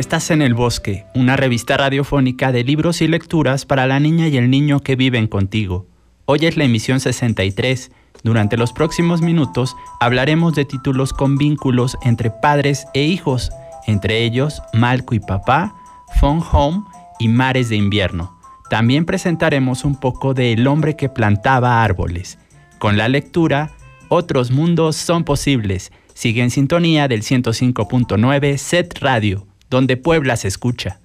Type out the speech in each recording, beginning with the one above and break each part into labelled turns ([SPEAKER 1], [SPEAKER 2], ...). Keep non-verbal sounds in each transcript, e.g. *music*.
[SPEAKER 1] Estás en El Bosque, una revista radiofónica de libros y lecturas para la niña y el niño que viven contigo. Hoy es la emisión 63. Durante los próximos minutos hablaremos de títulos con vínculos entre padres e hijos, entre ellos Malco y Papá, Phone Home y Mares de Invierno. También presentaremos un poco de El hombre que plantaba árboles. Con la lectura, otros mundos son posibles Sigue en sintonía del 105.9 Set Radio, donde Puebla se escucha.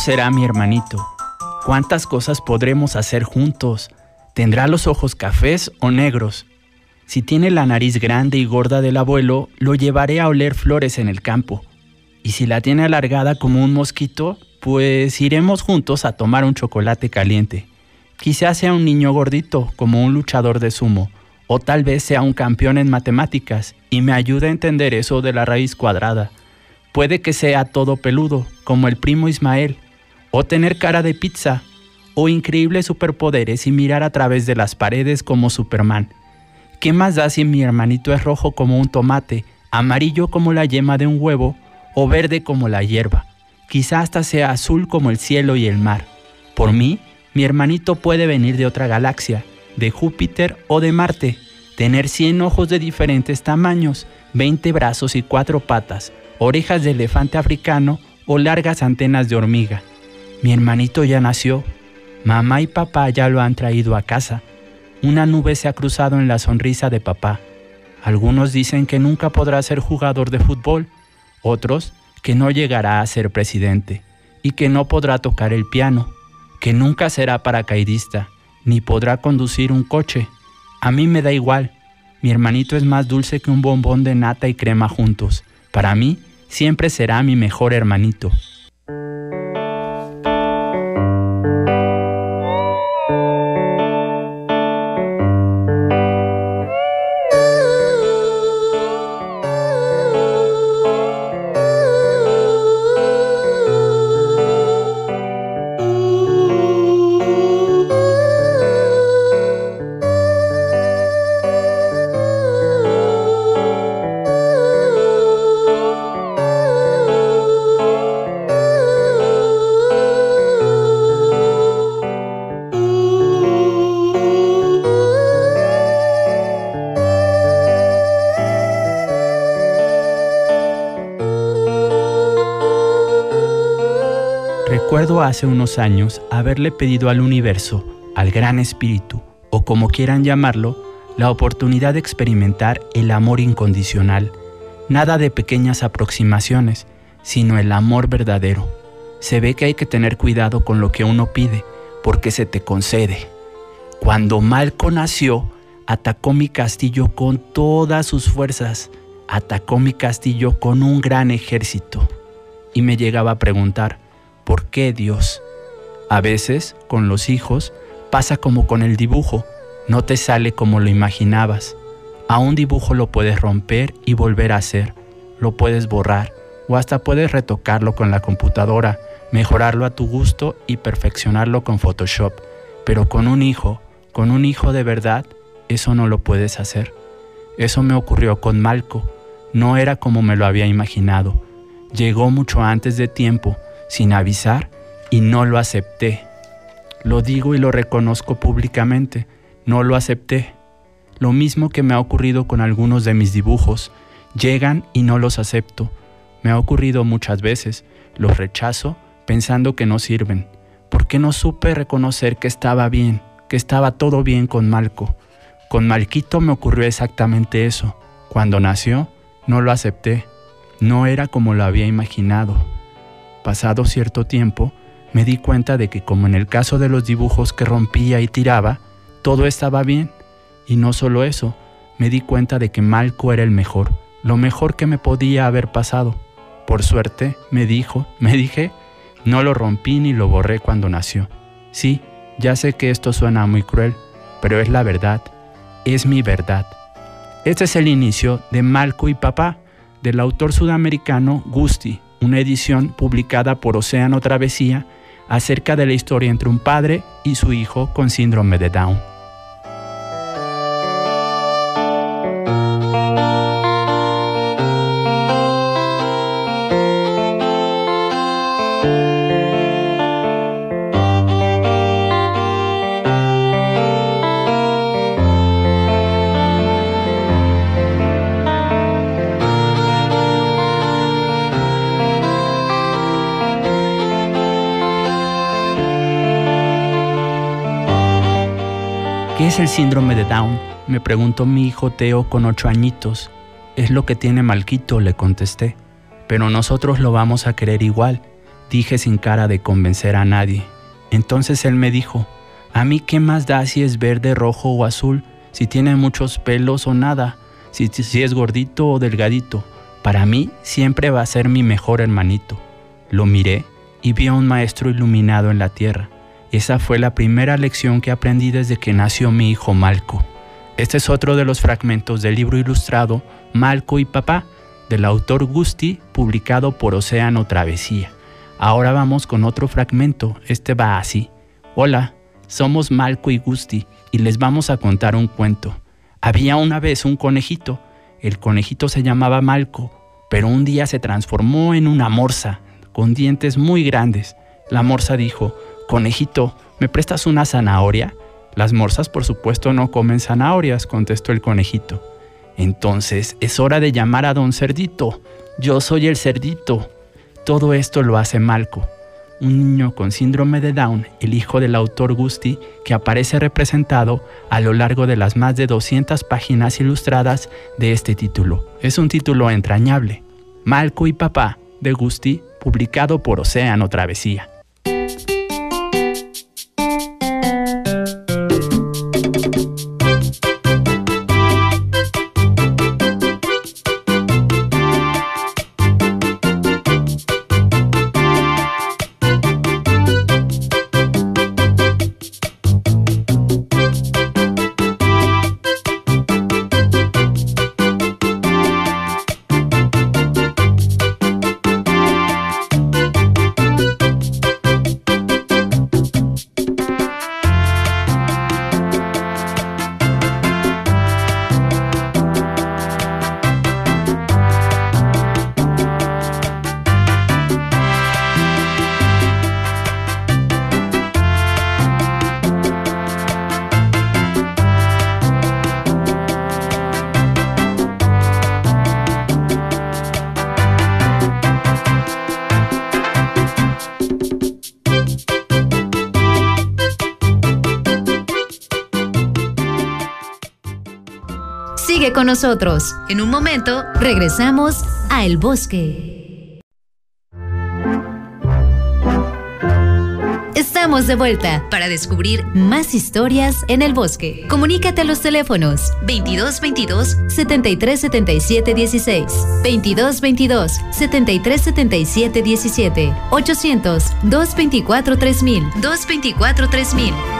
[SPEAKER 1] Será mi hermanito? ¿Cuántas cosas podremos hacer juntos? ¿Tendrá los ojos cafés o negros? Si tiene la nariz grande y gorda del abuelo, lo llevaré a oler flores en el campo. Y si la tiene alargada como un mosquito, pues iremos juntos a tomar un chocolate caliente. Quizás sea un niño gordito, como un luchador de sumo, o tal vez sea un campeón en matemáticas y me ayude a entender eso de la raíz cuadrada. Puede que sea todo peludo, como el primo Ismael, o tener cara de pizza, o increíbles superpoderes y mirar a través de las paredes como Superman. ¿Qué más da si mi hermanito es rojo como un tomate, amarillo como la yema de un huevo o verde como la hierba? Quizá hasta sea azul como el cielo y el mar. Por mí, mi hermanito puede venir de otra galaxia, de Júpiter o de Marte, tener 100 ojos de diferentes tamaños, 20 brazos y 4 patas, orejas de elefante africano o largas antenas de hormiga. Mi hermanito ya nació. Mamá y papá ya lo han traído a casa. Una nube se ha cruzado en la sonrisa de papá. Algunos dicen que nunca podrá ser jugador de fútbol, otros que no llegará a ser presidente y que no podrá tocar el piano, que nunca será paracaidista, ni podrá conducir un coche. A mí me da igual. Mi hermanito es más dulce que un bombón de nata y crema juntos. Para mí, siempre será mi mejor hermanito. Recuerdo hace unos años haberle pedido al universo, al gran espíritu, o como quieran llamarlo, la oportunidad de experimentar el amor incondicional. Nada de pequeñas aproximaciones, sino el amor verdadero. Se ve que hay que tener cuidado con lo que uno pide, porque se te concede. Cuando Malco nació, atacó mi castillo con todas sus fuerzas, atacó mi castillo con un gran ejército. Y me llegaba a preguntar, ¿Por qué Dios? A veces, con los hijos, pasa como con el dibujo, no te sale como lo imaginabas. A un dibujo lo puedes romper y volver a hacer, lo puedes borrar o hasta puedes retocarlo con la computadora, mejorarlo a tu gusto y perfeccionarlo con Photoshop. Pero con un hijo, con un hijo de verdad, eso no lo puedes hacer. Eso me ocurrió con Malco, no era como me lo había imaginado. Llegó mucho antes de tiempo, sin avisar y no lo acepté. Lo digo y lo reconozco públicamente, no lo acepté. Lo mismo que me ha ocurrido con algunos de mis dibujos, llegan y no los acepto. Me ha ocurrido muchas veces, los rechazo pensando que no sirven. ¿Por qué no supe reconocer que estaba bien, que estaba todo bien con Malco? Con Malquito me ocurrió exactamente eso. Cuando nació, no lo acepté. No era como lo había imaginado. Pasado cierto tiempo, me di cuenta de que como en el caso de los dibujos que rompía y tiraba, todo estaba bien. Y no solo eso, me di cuenta de que Malco era el mejor, lo mejor que me podía haber pasado. Por suerte, me dijo, *laughs* me dije, no lo rompí ni lo borré cuando nació. Sí, ya sé que esto suena muy cruel, pero es la verdad, es mi verdad. Este es el inicio de Malco y Papá, del autor sudamericano Gusti, una edición publicada por Océano Travesía acerca de la historia entre un padre y su hijo con síndrome de Down. Es el síndrome de Down? Me preguntó mi hijo Teo con ocho añitos. Es lo que tiene Malquito, le contesté. Pero nosotros lo vamos a querer igual, dije sin cara de convencer a nadie. Entonces él me dijo, a mí qué más da si es verde, rojo o azul, si tiene muchos pelos o nada, si, si es gordito o delgadito. Para mí siempre va a ser mi mejor hermanito. Lo miré y vi a un maestro iluminado en la tierra esa fue la primera lección que aprendí desde que nació mi hijo Malco. Este es otro de los fragmentos del libro ilustrado Malco y Papá, del autor Gusti, publicado por Océano Travesía. Ahora vamos con otro fragmento, este va así. Hola, somos Malco y Gusti y les vamos a contar un cuento. Había una vez un conejito, el conejito se llamaba Malco, pero un día se transformó en una morsa, con dientes muy grandes. La morsa dijo, Conejito, ¿me prestas una zanahoria? Las morsas por supuesto no comen zanahorias, contestó el conejito. Entonces es hora de llamar a don Cerdito. Yo soy el cerdito. Todo esto lo hace Malco, un niño con síndrome de Down, el hijo del autor Gusti, que aparece representado a lo largo de las más de 200 páginas ilustradas de este título. Es un título entrañable. Malco y Papá, de Gusti, publicado por Océano Travesía.
[SPEAKER 2] Nosotros. En un momento regresamos a El Bosque. Estamos de vuelta para descubrir más historias en el bosque. Comunícate a los teléfonos 2222 7377 16, 2222 7377 17, 800 224 3000, 224 3000.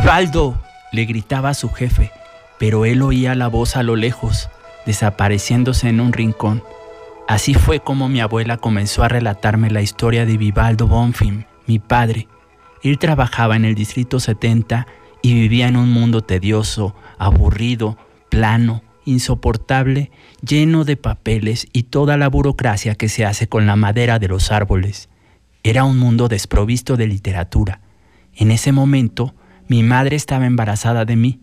[SPEAKER 1] Vivaldo, le gritaba a su jefe, pero él oía la voz a lo lejos, desapareciéndose en un rincón. Así fue como mi abuela comenzó a relatarme la historia de Vivaldo Bonfim, mi padre. Él trabajaba en el Distrito 70 y vivía en un mundo tedioso, aburrido, plano, insoportable, lleno de papeles y toda la burocracia que se hace con la madera de los árboles. Era un mundo desprovisto de literatura. En ese momento, mi madre estaba embarazada de mí.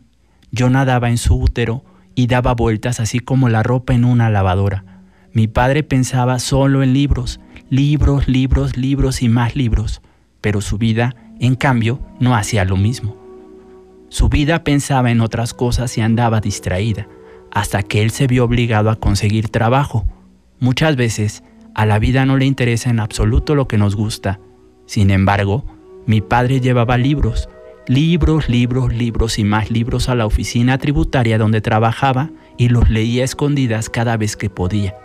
[SPEAKER 1] Yo nadaba en su útero y daba vueltas así como la ropa en una lavadora. Mi padre pensaba solo en libros, libros, libros, libros y más libros, pero su vida, en cambio, no hacía lo mismo. Su vida pensaba en otras cosas y andaba distraída, hasta que él se vio obligado a conseguir trabajo. Muchas veces, a la vida no le interesa en absoluto lo que nos gusta. Sin embargo, mi padre llevaba libros, libros, libros, libros y más libros a la oficina tributaria donde trabajaba y los leía escondidas cada vez que podía.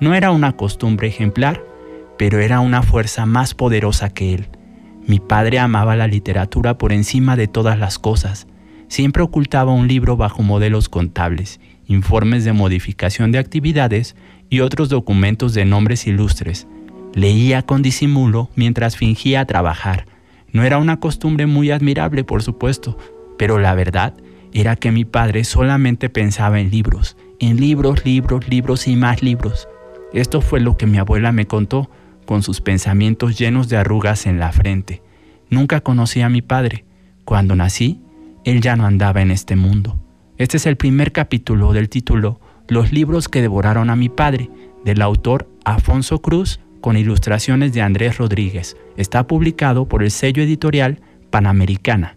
[SPEAKER 1] No era una costumbre ejemplar, pero era una fuerza más poderosa que él. Mi padre amaba la literatura por encima de todas las cosas. Siempre ocultaba un libro bajo modelos contables, informes de modificación de actividades y otros documentos de nombres ilustres. Leía con disimulo mientras fingía trabajar. No era una costumbre muy admirable, por supuesto, pero la verdad era que mi padre solamente pensaba en libros, en libros, libros, libros y más libros. Esto fue lo que mi abuela me contó, con sus pensamientos llenos de arrugas en la frente. Nunca conocí a mi padre. Cuando nací, él ya no andaba en este mundo. Este es el primer capítulo del título Los libros que devoraron a mi padre, del autor Afonso Cruz, con ilustraciones de Andrés Rodríguez. Está publicado por el sello editorial Panamericana.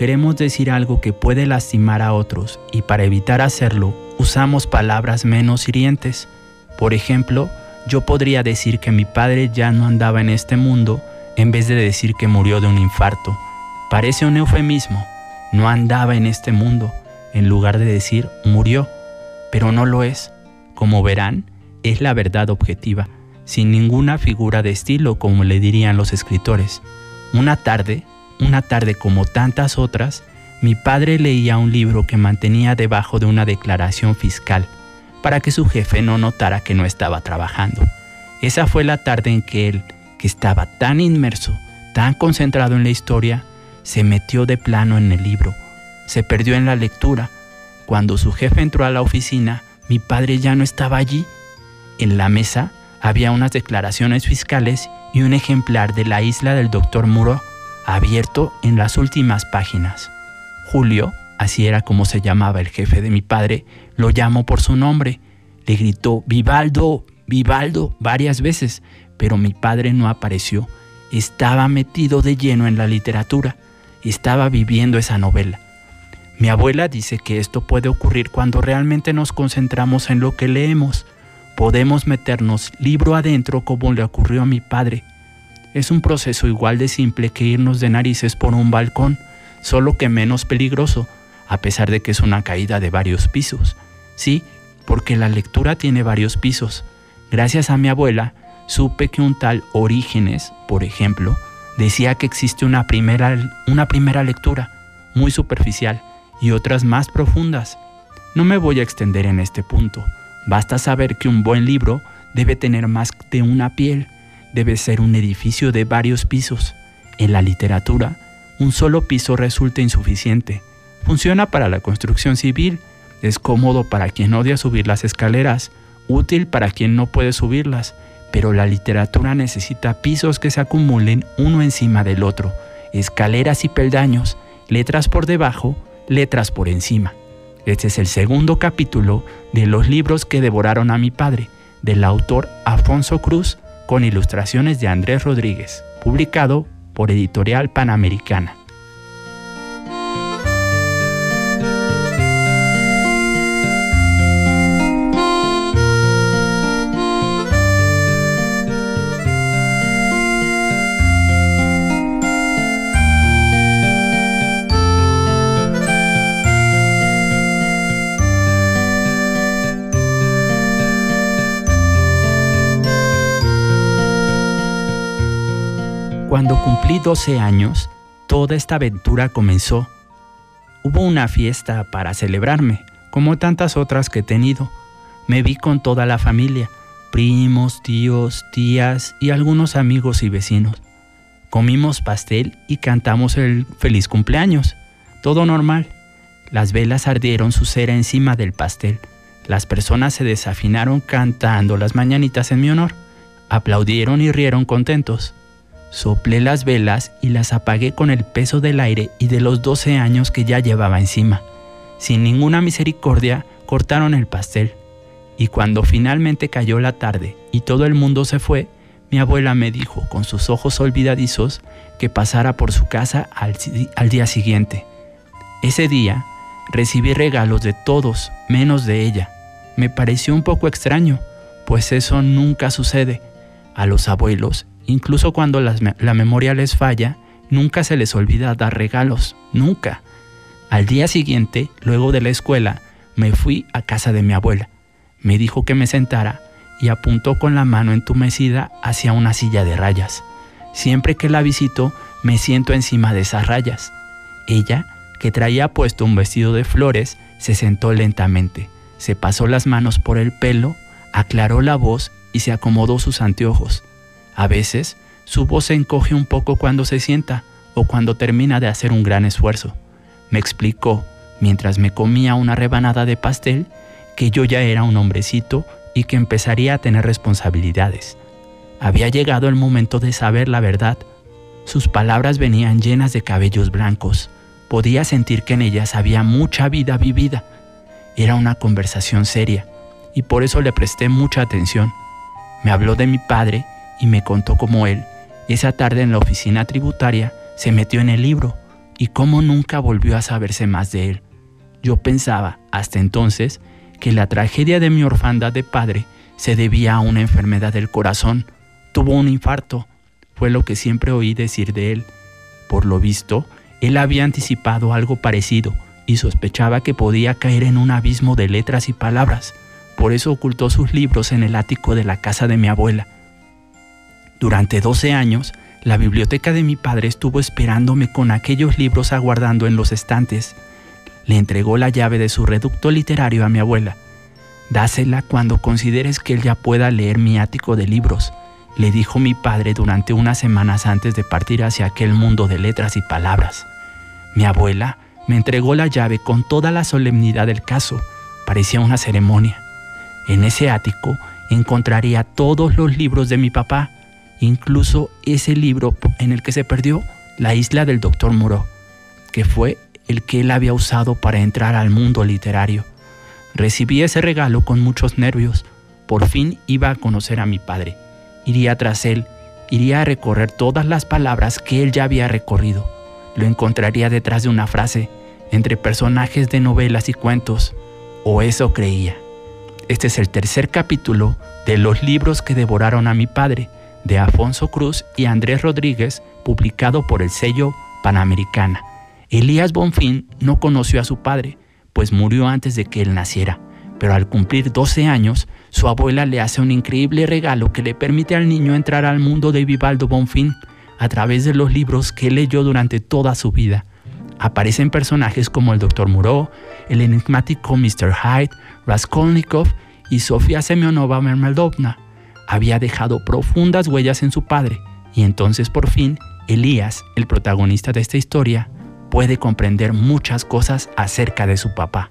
[SPEAKER 1] Queremos decir algo que puede lastimar a otros y para evitar hacerlo usamos palabras menos hirientes. Por ejemplo, yo podría decir que mi padre ya no andaba en este mundo en vez de decir que murió de un infarto. Parece un eufemismo. No andaba en este mundo en lugar de decir murió, pero no lo es. Como verán, es la verdad objetiva, sin ninguna figura de estilo como le dirían los escritores. Una tarde, una tarde como tantas otras, mi padre leía un libro que mantenía debajo de una declaración fiscal para que su jefe no notara que no estaba trabajando. Esa fue la tarde en que él, que estaba tan inmerso, tan concentrado en la historia, se metió de plano en el libro, se perdió en la lectura. Cuando su jefe entró a la oficina, mi padre ya no estaba allí. En la mesa había unas declaraciones fiscales y un ejemplar de la isla del doctor Muro abierto en las últimas páginas. Julio, así era como se llamaba el jefe de mi padre, lo llamó por su nombre. Le gritó Vivaldo, Vivaldo varias veces, pero mi padre no apareció. Estaba metido de lleno en la literatura, estaba viviendo esa novela. Mi abuela dice que esto puede ocurrir cuando realmente nos concentramos en lo que leemos podemos meternos libro adentro como le ocurrió a mi padre. Es un proceso igual de simple que irnos de narices por un balcón, solo que menos peligroso, a pesar de que es una caída de varios pisos. Sí, porque la lectura tiene varios pisos. Gracias a mi abuela, supe que un tal Orígenes, por ejemplo, decía que existe una primera, una primera lectura, muy superficial, y otras más profundas. No me voy a extender en este punto. Basta saber que un buen libro debe tener más de una piel, debe ser un edificio de varios pisos. En la literatura, un solo piso resulta insuficiente. Funciona para la construcción civil, es cómodo para quien odia subir las escaleras, útil para quien no puede subirlas, pero la literatura necesita pisos que se acumulen uno encima del otro, escaleras y peldaños, letras por debajo, letras por encima. Este es el segundo capítulo de los libros que devoraron a mi padre, del autor Afonso Cruz, con ilustraciones de Andrés Rodríguez, publicado por Editorial Panamericana. Cuando cumplí 12 años, toda esta aventura comenzó. Hubo una fiesta para celebrarme, como tantas otras que he tenido. Me vi con toda la familia, primos, tíos, tías y algunos amigos y vecinos. Comimos pastel y cantamos el feliz cumpleaños. Todo normal. Las velas ardieron su cera encima del pastel. Las personas se desafinaron cantando las mañanitas en mi honor. Aplaudieron y rieron contentos. Soplé las velas y las apagué con el peso del aire y de los 12 años que ya llevaba encima. Sin ninguna misericordia, cortaron el pastel. Y cuando finalmente cayó la tarde y todo el mundo se fue, mi abuela me dijo con sus ojos olvidadizos que pasara por su casa al, al día siguiente. Ese día recibí regalos de todos menos de ella. Me pareció un poco extraño, pues eso nunca sucede. A los abuelos Incluso cuando la memoria les falla, nunca se les olvida dar regalos, nunca. Al día siguiente, luego de la escuela, me fui a casa de mi abuela. Me dijo que me sentara y apuntó con la mano entumecida hacia una silla de rayas. Siempre que la visito, me siento encima de esas rayas. Ella, que traía puesto un vestido de flores, se sentó lentamente, se pasó las manos por el pelo, aclaró la voz y se acomodó sus anteojos. A veces, su voz se encoge un poco cuando se sienta o cuando termina de hacer un gran esfuerzo. Me explicó, mientras me comía una rebanada de pastel, que yo ya era un hombrecito y que empezaría a tener responsabilidades. Había llegado el momento de saber la verdad. Sus palabras venían llenas de cabellos blancos. Podía sentir que en ellas había mucha vida vivida. Era una conversación seria y por eso le presté mucha atención. Me habló de mi padre y me contó cómo él, esa tarde en la oficina tributaria, se metió en el libro y cómo nunca volvió a saberse más de él. Yo pensaba, hasta entonces, que la tragedia de mi orfandad de padre se debía a una enfermedad del corazón. Tuvo un infarto, fue lo que siempre oí decir de él. Por lo visto, él había anticipado algo parecido y sospechaba que podía caer en un abismo de letras y palabras. Por eso ocultó sus libros en el ático de la casa de mi abuela durante 12 años, la biblioteca de mi padre estuvo esperándome con aquellos libros aguardando en los estantes. Le entregó la llave de su reducto literario a mi abuela. Dásela cuando consideres que él ya pueda leer mi ático de libros, le dijo mi padre durante unas semanas antes de partir hacia aquel mundo de letras y palabras. Mi abuela me entregó la llave con toda la solemnidad del caso. Parecía una ceremonia. En ese ático encontraría todos los libros de mi papá, incluso ese libro en el que se perdió La isla del doctor Moreau, que fue el que él había usado para entrar al mundo literario. Recibí ese regalo con muchos nervios. Por fin iba a conocer a mi padre. Iría tras él, iría a recorrer todas las palabras que él ya había recorrido. Lo encontraría detrás de una frase, entre personajes de novelas y cuentos, o eso creía. Este es el tercer capítulo de los libros que devoraron a mi padre, de Afonso Cruz y Andrés Rodríguez, publicado por el sello Panamericana. Elías Bonfín no conoció a su padre, pues murió antes de que él naciera, pero al cumplir 12 años, su abuela le hace un increíble regalo que le permite al niño entrar al mundo de Vivaldo Bonfín a través de los libros que leyó durante toda su vida. aparecen personajes como el Dr. Moreau, el enigmático Mr. Hyde, Raskolnikov y Sofía Semyonova Mermeldovna. Había dejado profundas huellas en su padre, y entonces por fin Elías, el protagonista de esta historia, puede comprender muchas cosas acerca de su papá.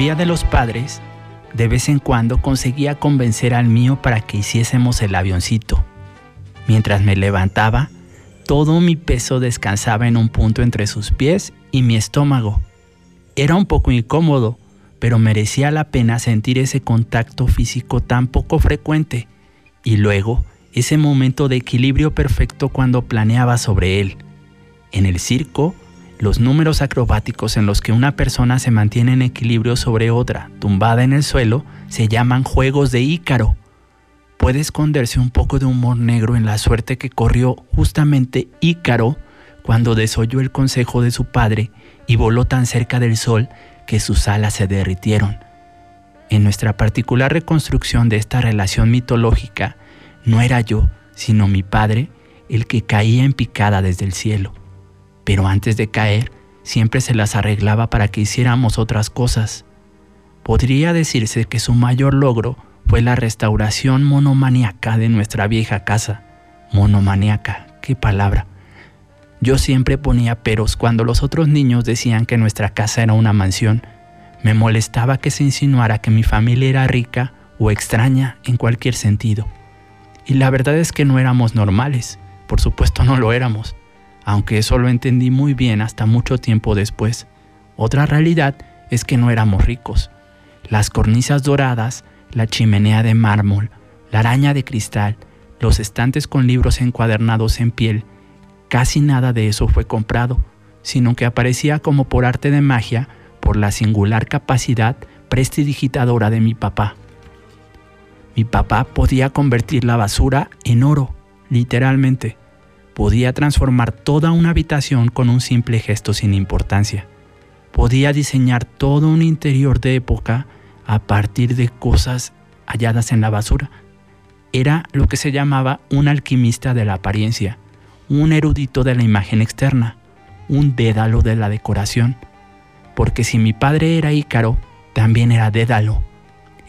[SPEAKER 1] De los padres, de vez en cuando conseguía convencer al mío para que hiciésemos el avioncito. Mientras me levantaba, todo mi peso descansaba en un punto entre sus pies y mi estómago. Era un poco incómodo, pero merecía la pena sentir ese contacto físico tan poco frecuente y luego ese momento de equilibrio perfecto cuando planeaba sobre él. En el circo, los números acrobáticos en los que una persona se mantiene en equilibrio sobre otra, tumbada en el suelo, se llaman juegos de Ícaro. Puede esconderse un poco de humor negro en la suerte que corrió justamente Ícaro cuando desoyó el consejo de su padre y voló tan cerca del sol que sus alas se derritieron. En nuestra particular reconstrucción de esta relación mitológica, no era yo, sino mi padre, el que caía en picada desde el cielo pero antes de caer siempre se las arreglaba para que hiciéramos otras cosas. Podría decirse que su mayor logro fue la restauración monomaniaca de nuestra vieja casa. Monomaniaca, qué palabra. Yo siempre ponía peros cuando los otros niños decían que nuestra casa era una mansión. Me molestaba que se insinuara que mi familia era rica o extraña en cualquier sentido. Y la verdad es que no éramos normales, por supuesto no lo éramos aunque eso lo entendí muy bien hasta mucho tiempo después. Otra realidad es que no éramos ricos. Las cornisas doradas, la chimenea de mármol, la araña de cristal, los estantes con libros encuadernados en piel, casi nada de eso fue comprado, sino que aparecía como por arte de magia por la singular capacidad prestidigitadora de mi papá. Mi papá podía convertir la basura en oro, literalmente podía transformar toda una habitación con un simple gesto sin importancia. Podía diseñar todo un interior de época a partir de cosas halladas en la basura. Era lo que se llamaba un alquimista de la apariencia, un erudito de la imagen externa, un dédalo de la decoración. Porque si mi padre era Ícaro, también era Dédalo,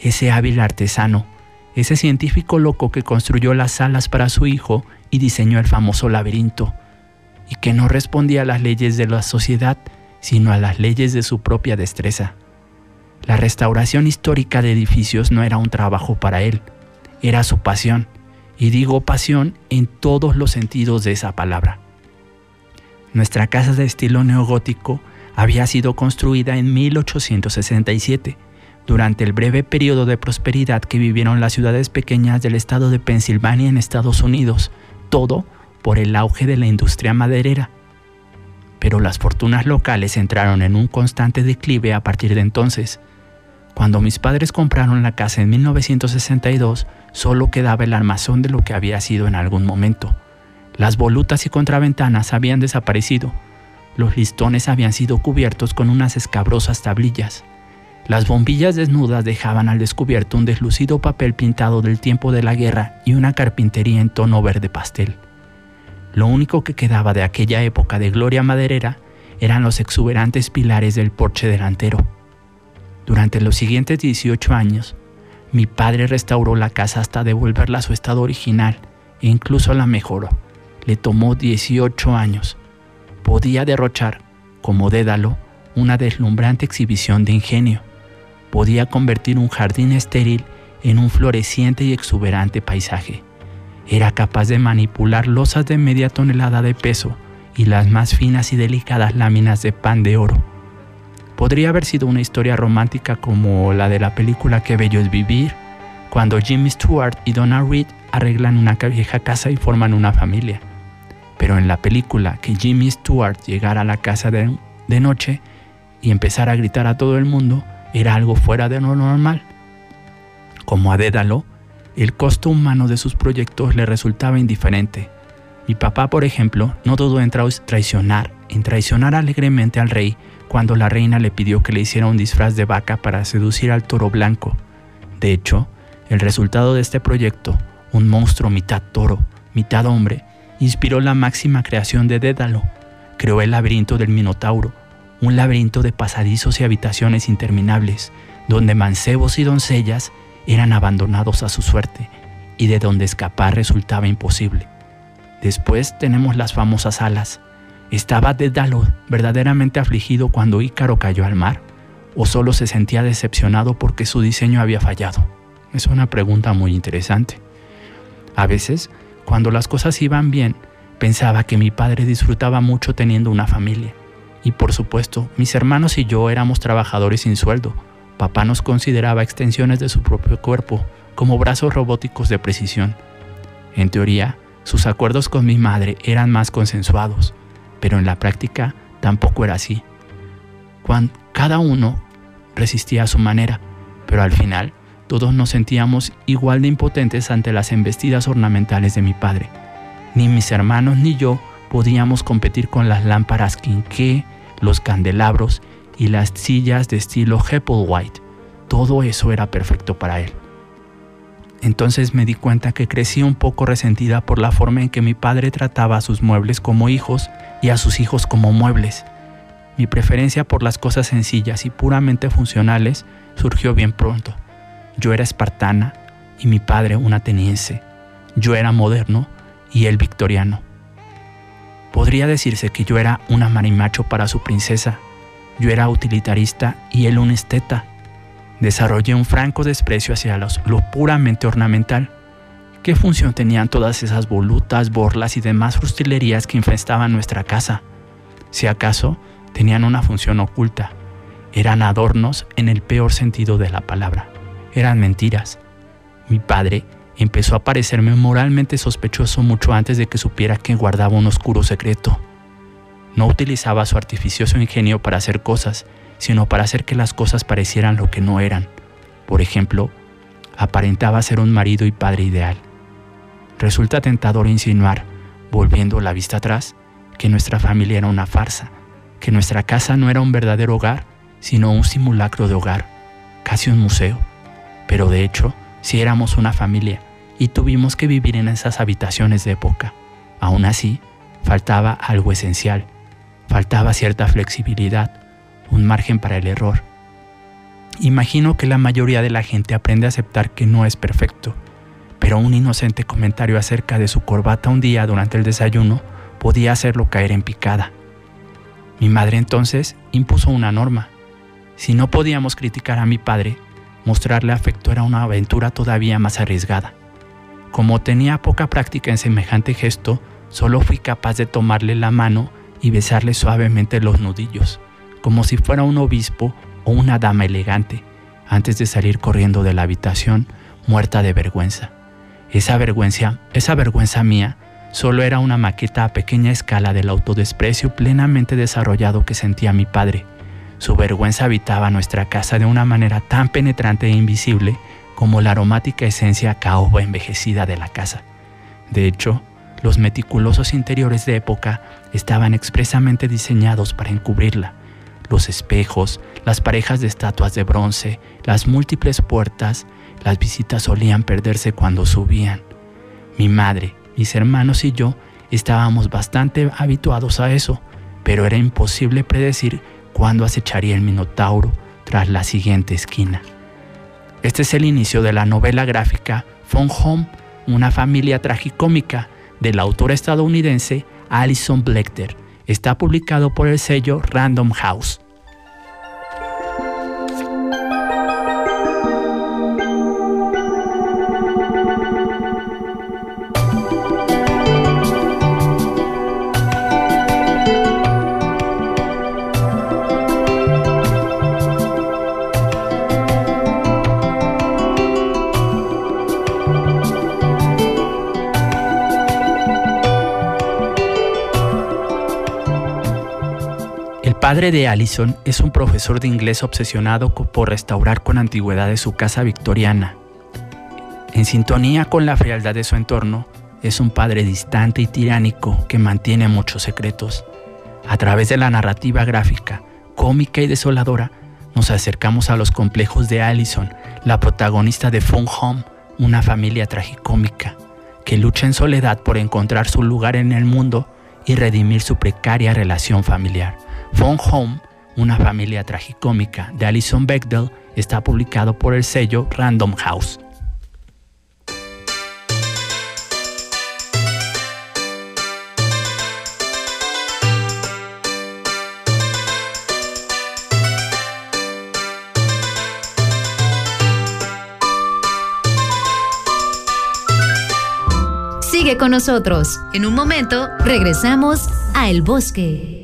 [SPEAKER 1] ese hábil artesano, ese científico loco que construyó las alas para su hijo y diseñó el famoso laberinto, y que no respondía a las leyes de la sociedad, sino a las leyes de su propia destreza. La restauración histórica de edificios no era un trabajo para él, era su pasión, y digo pasión en todos los sentidos de esa palabra. Nuestra casa de estilo neogótico había sido construida en 1867, durante el breve periodo de prosperidad que vivieron las ciudades pequeñas del estado de Pensilvania en Estados Unidos, todo por el auge de la industria maderera. Pero las fortunas locales entraron en un constante declive a partir de entonces. Cuando mis padres compraron la casa en 1962, solo quedaba el armazón de lo que había sido en algún momento. Las volutas y contraventanas habían desaparecido. Los listones habían sido cubiertos con unas escabrosas tablillas. Las bombillas desnudas dejaban al descubierto un deslucido papel pintado del tiempo de la guerra y una carpintería en tono verde pastel. Lo único que quedaba de aquella época de gloria maderera eran los exuberantes pilares del porche delantero. Durante los siguientes 18 años, mi padre restauró la casa hasta devolverla a su estado original e incluso la mejoró. Le tomó 18 años. Podía derrochar, como Dédalo, una deslumbrante exhibición de ingenio podía convertir un jardín estéril en un floreciente y exuberante paisaje. Era capaz de manipular losas de media tonelada de peso y las más finas y delicadas láminas de pan de oro. Podría haber sido una historia romántica como la de la película Qué bello es vivir, cuando Jimmy Stewart y Donna Reed arreglan una vieja casa y forman una familia. Pero en la película que Jimmy Stewart llegara a la casa de, de noche y empezara a gritar a todo el mundo, era algo fuera de lo normal. Como a Dédalo, el costo humano de sus proyectos le resultaba indiferente. Mi papá, por ejemplo, no dudó en traicionar, en traicionar alegremente al rey cuando la reina le pidió que le hiciera un disfraz de vaca para seducir al toro blanco. De hecho, el resultado de este proyecto, un monstruo mitad toro, mitad hombre, inspiró la máxima creación de Dédalo. Creó el laberinto del Minotauro, un laberinto de pasadizos y habitaciones interminables, donde mancebos y doncellas eran abandonados a su suerte y de donde escapar resultaba imposible. Después tenemos las famosas alas. ¿Estaba Dédalo verdaderamente afligido cuando Ícaro cayó al mar? o solo se sentía decepcionado porque su diseño había fallado? Es una pregunta muy interesante. A veces, cuando las cosas iban bien, pensaba que mi padre disfrutaba mucho teniendo una familia. Y por supuesto, mis hermanos y yo éramos trabajadores sin sueldo. Papá nos consideraba extensiones de su propio cuerpo, como brazos robóticos de precisión. En teoría, sus acuerdos con mi madre eran más consensuados, pero en la práctica tampoco era así. Cada uno resistía a su manera, pero al final todos nos sentíamos igual de impotentes ante las embestidas ornamentales de mi padre. Ni mis hermanos ni yo podíamos competir con las lámparas quinqué, los candelabros y las sillas de estilo White. Todo eso era perfecto para él. Entonces me di cuenta que crecí un poco resentida por la forma en que mi padre trataba a sus muebles como hijos y a sus hijos como muebles. Mi preferencia por las cosas sencillas y puramente funcionales surgió bien pronto. Yo era espartana y mi padre un ateniense. Yo era moderno y él victoriano. Podría decirse que yo era una marimacho para su princesa. Yo era utilitarista y él un esteta. Desarrollé un franco desprecio hacia lo puramente ornamental. ¿Qué función tenían todas esas volutas, borlas y demás frustilerías que infestaban nuestra casa? Si acaso, tenían una función oculta. Eran adornos en el peor sentido de la palabra eran mentiras. Mi padre empezó a parecerme moralmente sospechoso mucho antes de que supiera que guardaba un oscuro secreto. No utilizaba su artificioso ingenio para hacer cosas, sino para hacer que las cosas parecieran lo que no eran. Por ejemplo, aparentaba ser un marido y padre ideal. Resulta tentador insinuar, volviendo la vista atrás, que nuestra familia era una farsa, que nuestra casa no era un verdadero hogar, sino un simulacro de hogar, casi un museo pero de hecho, si éramos una familia y tuvimos que vivir en esas habitaciones de época, aún así, faltaba algo esencial, faltaba cierta flexibilidad, un margen para el error. Imagino que la mayoría de la gente aprende a aceptar que no es perfecto, pero un inocente comentario acerca de su corbata un día durante el desayuno podía hacerlo caer en picada. Mi madre entonces impuso una norma. Si no podíamos criticar a mi padre, Mostrarle afecto era una aventura todavía más arriesgada. Como tenía poca práctica en semejante gesto, solo fui capaz de tomarle la mano y besarle suavemente los nudillos, como si fuera un obispo o una dama elegante, antes de salir corriendo de la habitación, muerta de vergüenza. Esa vergüenza, esa vergüenza mía, solo era una maqueta a pequeña escala del autodesprecio plenamente desarrollado que sentía mi padre, su vergüenza habitaba nuestra casa de una manera tan penetrante e invisible como la aromática esencia caoba envejecida de la casa. De hecho, los meticulosos interiores de época estaban expresamente diseñados para encubrirla. Los espejos, las parejas de estatuas de bronce, las múltiples puertas, las visitas solían perderse cuando subían. Mi madre, mis hermanos y yo estábamos bastante habituados a eso, pero era imposible predecir cuándo acecharía el Minotauro tras la siguiente esquina. Este es el inicio de la novela gráfica Phone Home, una familia tragicómica del autor estadounidense Alison Blechter. Está publicado por el sello Random House. Padre de Allison es un profesor de inglés obsesionado por restaurar con antigüedades su casa victoriana. En sintonía con la frialdad de su entorno, es un padre distante y tiránico que mantiene muchos secretos. A través de la narrativa gráfica, cómica y desoladora, nos acercamos a los complejos de Allison, la protagonista de Fun Home, una familia tragicómica, que lucha en soledad por encontrar su lugar en el mundo y redimir su precaria relación familiar. Phone Home, una familia tragicómica de Alison Bechdel, está publicado por el sello Random House.
[SPEAKER 2] Sigue con nosotros. En un momento regresamos a El Bosque.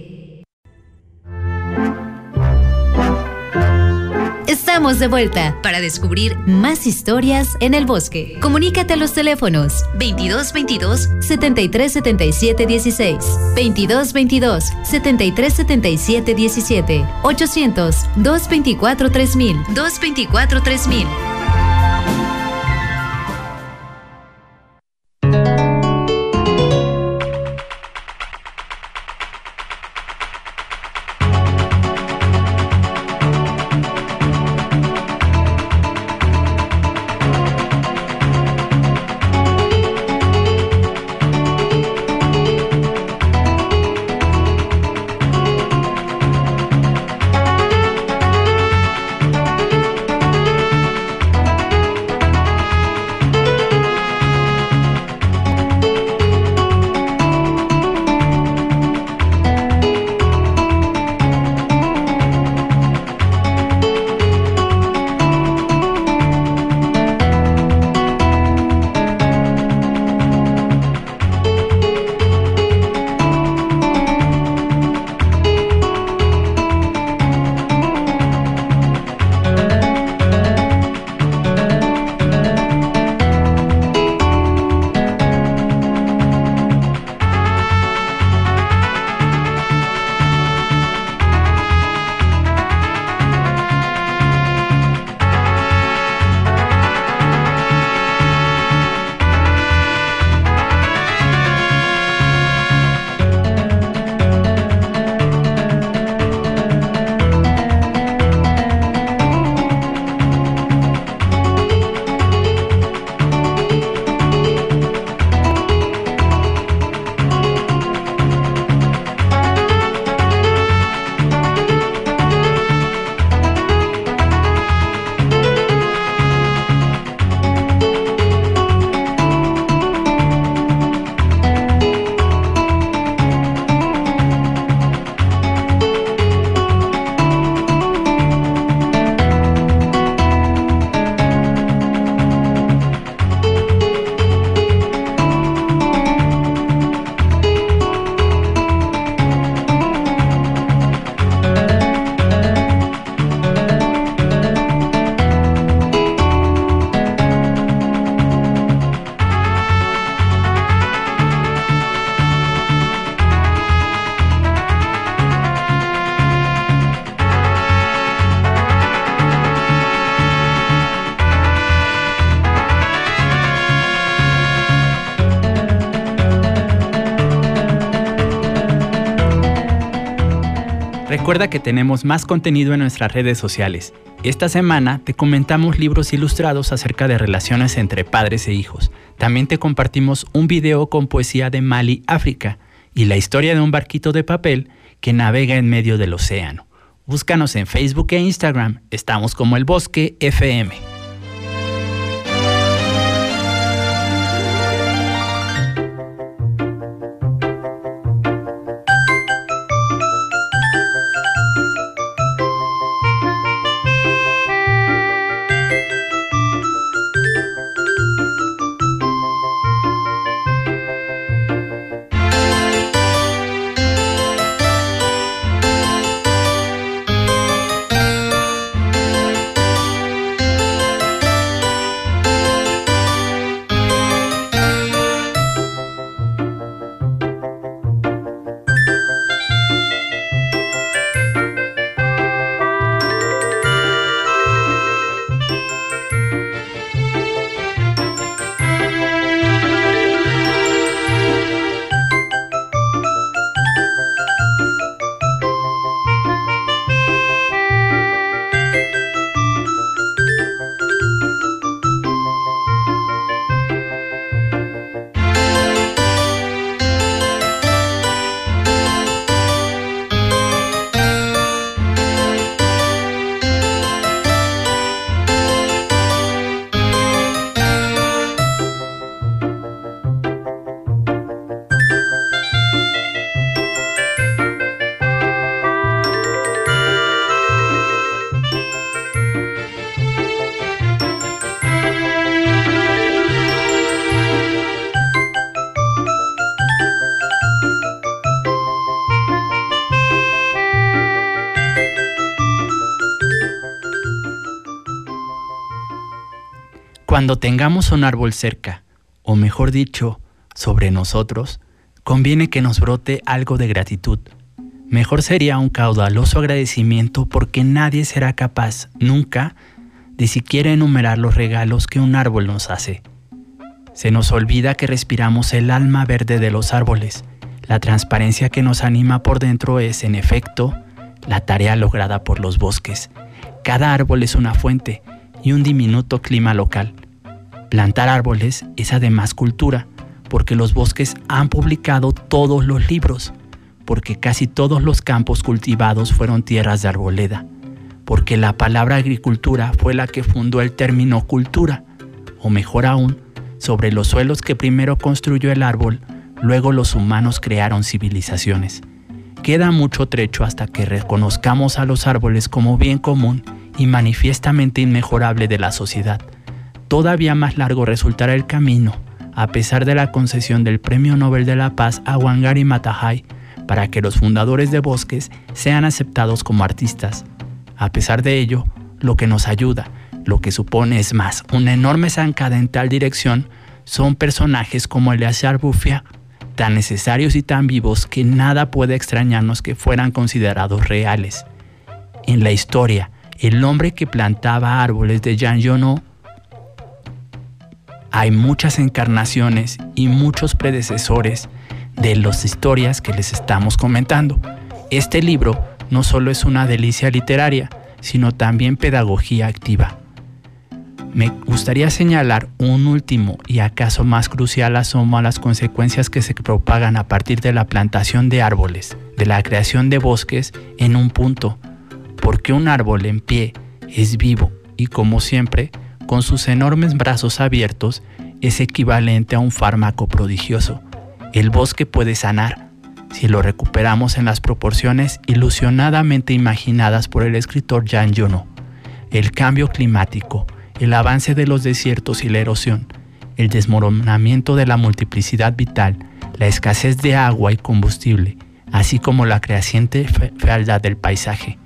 [SPEAKER 2] Estamos de vuelta para descubrir más historias en el bosque. Comunícate a los teléfonos 2222 7377 16, 2222 7377 17, 800 224 3000, 224 3000.
[SPEAKER 1] Recuerda que tenemos más contenido en nuestras redes sociales. Esta semana te comentamos libros ilustrados acerca de relaciones entre padres e hijos. También te compartimos un video con poesía de Mali, África, y la historia de un barquito de papel que navega en medio del océano. Búscanos en Facebook e Instagram. Estamos como el Bosque FM. Cuando tengamos un árbol cerca, o mejor dicho, sobre nosotros, conviene que nos brote algo de gratitud. Mejor sería un caudaloso agradecimiento porque nadie será capaz nunca de siquiera enumerar los regalos que un árbol nos hace. Se nos olvida que respiramos el alma verde de los árboles. La transparencia que nos anima por dentro es, en efecto, la tarea lograda por los bosques. Cada árbol es una fuente y un diminuto clima local. Plantar árboles es además cultura, porque los bosques han publicado todos los libros, porque casi todos los campos cultivados fueron tierras de arboleda, porque la palabra agricultura fue la que fundó el término cultura, o mejor aún, sobre los suelos que primero construyó el árbol, luego los humanos crearon civilizaciones. Queda mucho trecho hasta que reconozcamos a los árboles como bien común y manifiestamente inmejorable de la sociedad. Todavía más largo resultará el camino, a pesar de la concesión del Premio Nobel de la Paz a Wangari Maathai, para que los fundadores de bosques sean aceptados como artistas. A pesar de ello, lo que nos ayuda, lo que supone es más una enorme zancada en tal dirección, son personajes como Eleazar Bufia, tan necesarios y tan vivos que nada puede extrañarnos que fueran considerados reales. En la historia, el hombre que plantaba árboles de Jean Genot hay muchas encarnaciones y muchos predecesores de las historias que les estamos comentando. Este libro no solo es una delicia literaria, sino también pedagogía activa. Me gustaría señalar un último y acaso más crucial asomo a las consecuencias que se propagan a partir de la plantación de árboles, de la creación de bosques en un punto, porque un árbol en pie es vivo y como siempre, con sus enormes brazos abiertos, es equivalente a un fármaco prodigioso. El bosque puede sanar, si lo recuperamos en las proporciones ilusionadamente imaginadas por el escritor Jan Jono. El cambio climático, el avance de los desiertos y la erosión, el desmoronamiento de la multiplicidad vital, la escasez de agua y combustible, así como la creciente fealdad del paisaje.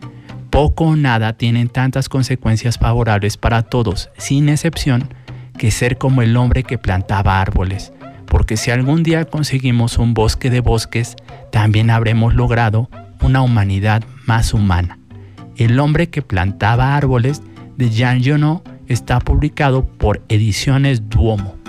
[SPEAKER 1] Poco o nada tienen tantas consecuencias favorables para todos, sin excepción, que ser como el hombre que plantaba árboles, porque si algún día conseguimos un bosque de bosques, también habremos logrado una humanidad más humana. El hombre que plantaba árboles de Jean Genot está publicado por Ediciones Duomo.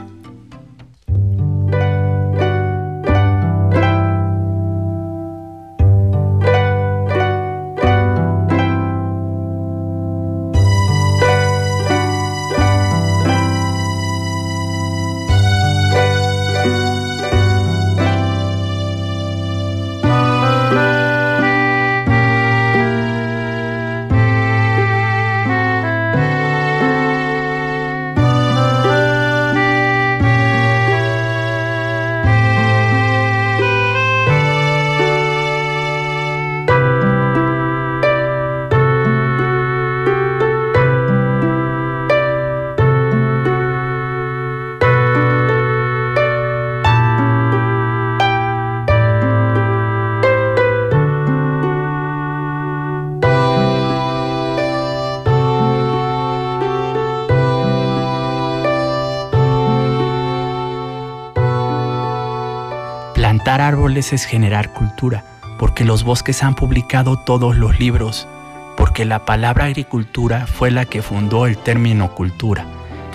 [SPEAKER 1] Es generar cultura, porque los bosques han publicado todos los libros, porque la palabra agricultura fue la que fundó el término cultura.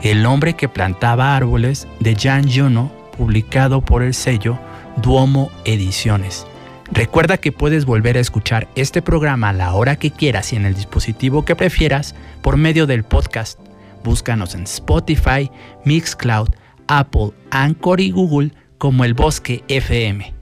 [SPEAKER 1] El hombre que plantaba árboles de Jean Jono, publicado por el sello Duomo Ediciones. Recuerda que puedes volver a escuchar este programa a la hora que quieras y en el dispositivo que prefieras por medio del podcast. Búscanos en Spotify, Mixcloud, Apple, Anchor y Google como El Bosque FM.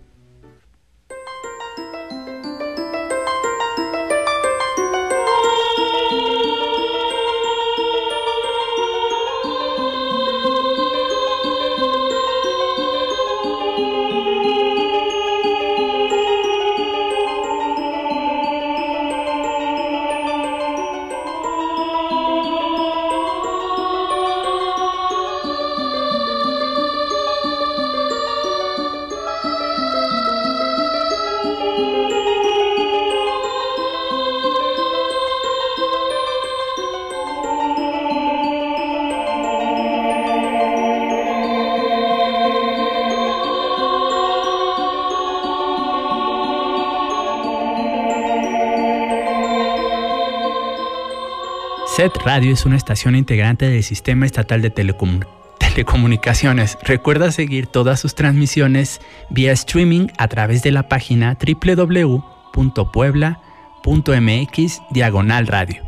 [SPEAKER 1] SET Radio es una estación integrante del Sistema Estatal de Telecomunicaciones. Recuerda seguir todas sus transmisiones vía streaming a través de la página www.puebla.mx diagonal radio.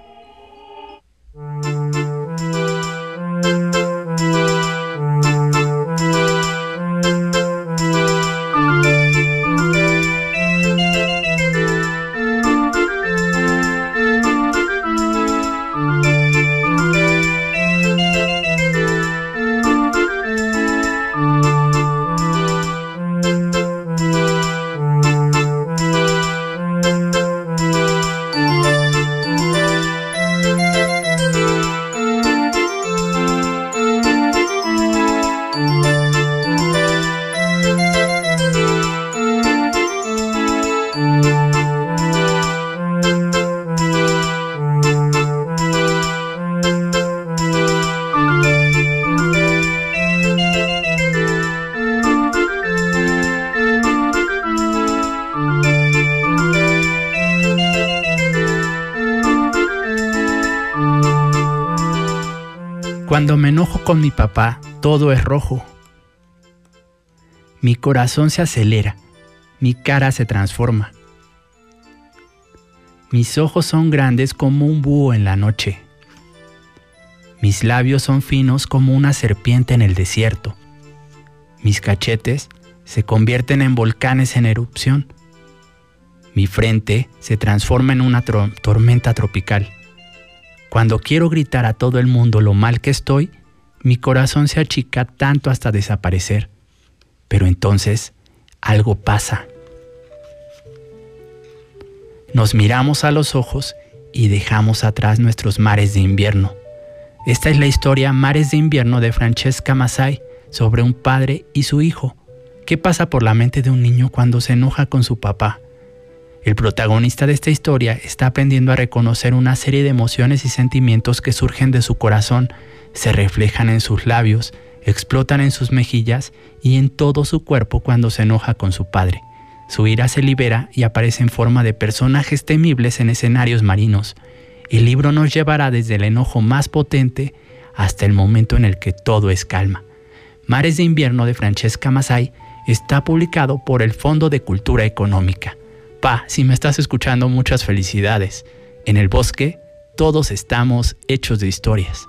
[SPEAKER 1] Con mi papá, todo es rojo. Mi corazón se acelera, mi cara se transforma. Mis ojos son grandes como un búho en la noche. Mis labios son finos como una serpiente en el desierto. Mis cachetes se convierten en volcanes en erupción. Mi frente se transforma en una tormenta tropical. Cuando quiero gritar a todo el mundo lo mal que estoy, mi corazón se achica tanto hasta desaparecer. Pero entonces algo pasa. Nos miramos a los ojos y dejamos atrás nuestros mares de invierno. Esta es la historia Mares de invierno de Francesca Masai sobre un padre y su hijo. ¿Qué pasa por la mente de un niño cuando se enoja con su papá? El protagonista de esta historia está aprendiendo a reconocer una serie de emociones y sentimientos que surgen de su corazón, se reflejan en sus labios, explotan en sus mejillas y en todo su cuerpo cuando se enoja con su padre. Su ira se libera y aparece en forma de personajes temibles en escenarios marinos. El libro nos llevará desde el enojo más potente hasta el momento en el que todo es calma. Mares de invierno de Francesca Masai está publicado por el Fondo de Cultura Económica. Pa, si me estás escuchando, muchas felicidades. En el bosque, todos estamos hechos de historias.